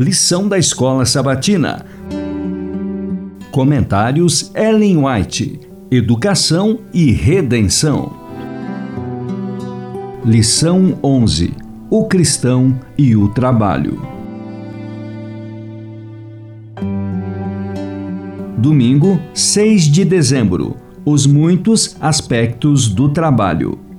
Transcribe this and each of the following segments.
Lição da Escola Sabatina. Comentários Ellen White. Educação e Redenção. Lição 11. O cristão e o trabalho. Domingo, 6 de dezembro. Os muitos aspectos do trabalho.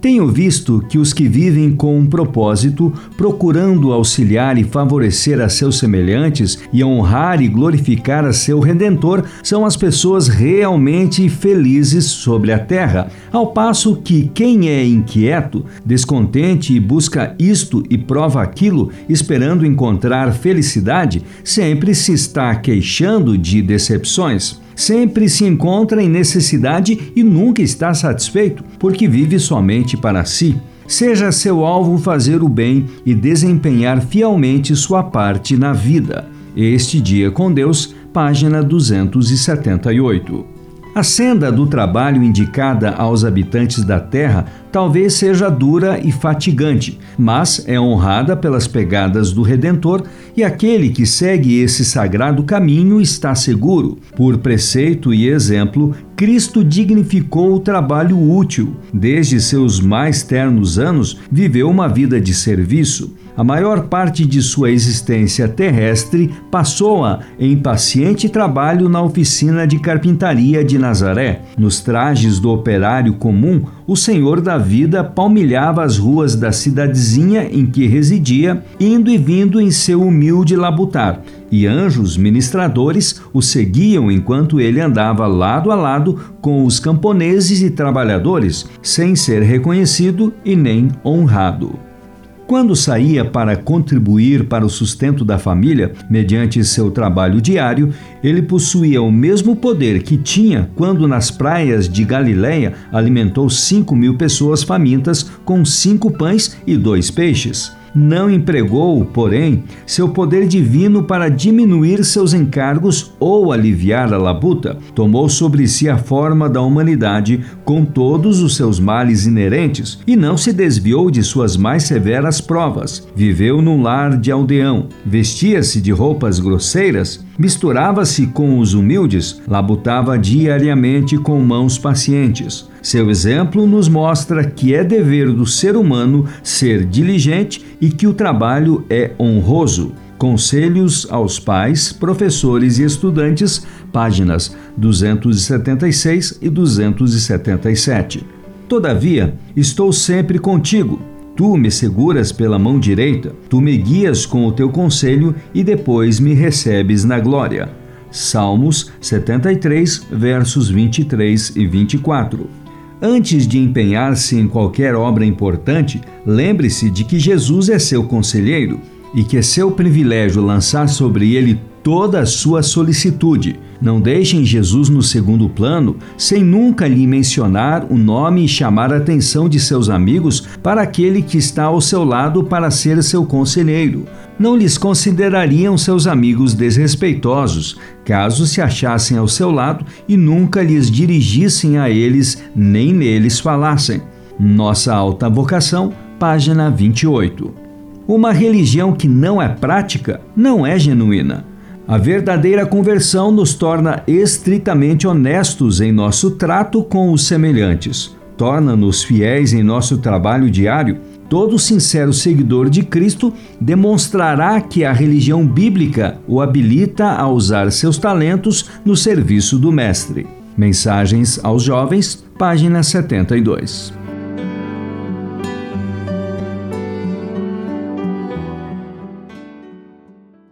Tenho visto que os que vivem com um propósito, procurando auxiliar e favorecer a seus semelhantes e honrar e glorificar a seu Redentor, são as pessoas realmente felizes sobre a terra, ao passo que quem é inquieto, descontente e busca isto e prova aquilo, esperando encontrar felicidade, sempre se está queixando de decepções sempre se encontra em necessidade e nunca está satisfeito, porque vive somente para si. Seja seu alvo fazer o bem e desempenhar fielmente sua parte na vida. Este Dia com Deus, página 278. A senda do trabalho indicada aos habitantes da terra talvez seja dura e fatigante, mas é honrada pelas pegadas do Redentor e aquele que segue esse sagrado caminho está seguro. Por preceito e exemplo, Cristo dignificou o trabalho útil. Desde seus mais ternos anos, viveu uma vida de serviço. A maior parte de sua existência terrestre passou-a em paciente trabalho na oficina de carpintaria de Nazaré. Nos trajes do operário comum, o Senhor da vida palmilhava as ruas da cidadezinha em que residia, indo e vindo em seu humilde labutar, e anjos ministradores o seguiam enquanto ele andava lado a lado com os camponeses e trabalhadores, sem ser reconhecido e nem honrado. Quando saía para contribuir para o sustento da família, mediante seu trabalho diário, ele possuía o mesmo poder que tinha quando nas praias de Galiléia alimentou cinco mil pessoas famintas com cinco pães e dois peixes não empregou, porém, seu poder divino para diminuir seus encargos ou aliviar a labuta. Tomou sobre si a forma da humanidade com todos os seus males inerentes e não se desviou de suas mais severas provas. Viveu num lar de aldeão, vestia-se de roupas grosseiras, misturava-se com os humildes, labutava diariamente com mãos pacientes. Seu exemplo nos mostra que é dever do ser humano ser diligente e que o trabalho é honroso. Conselhos aos pais, professores e estudantes, páginas 276 e 277. Todavia, estou sempre contigo. Tu me seguras pela mão direita, tu me guias com o teu conselho e depois me recebes na glória. Salmos 73, versos 23 e 24. Antes de empenhar-se em qualquer obra importante, lembre-se de que Jesus é seu conselheiro e que é seu privilégio lançar sobre ele toda a sua solicitude. Não deixem Jesus no segundo plano sem nunca lhe mencionar o nome e chamar a atenção de seus amigos para aquele que está ao seu lado para ser seu conselheiro. Não lhes considerariam seus amigos desrespeitosos, caso se achassem ao seu lado e nunca lhes dirigissem a eles nem neles falassem. Nossa alta vocação, página 28. Uma religião que não é prática não é genuína. A verdadeira conversão nos torna estritamente honestos em nosso trato com os semelhantes, torna-nos fiéis em nosso trabalho diário. Todo sincero seguidor de Cristo demonstrará que a religião bíblica o habilita a usar seus talentos no serviço do Mestre. Mensagens aos Jovens, página 72.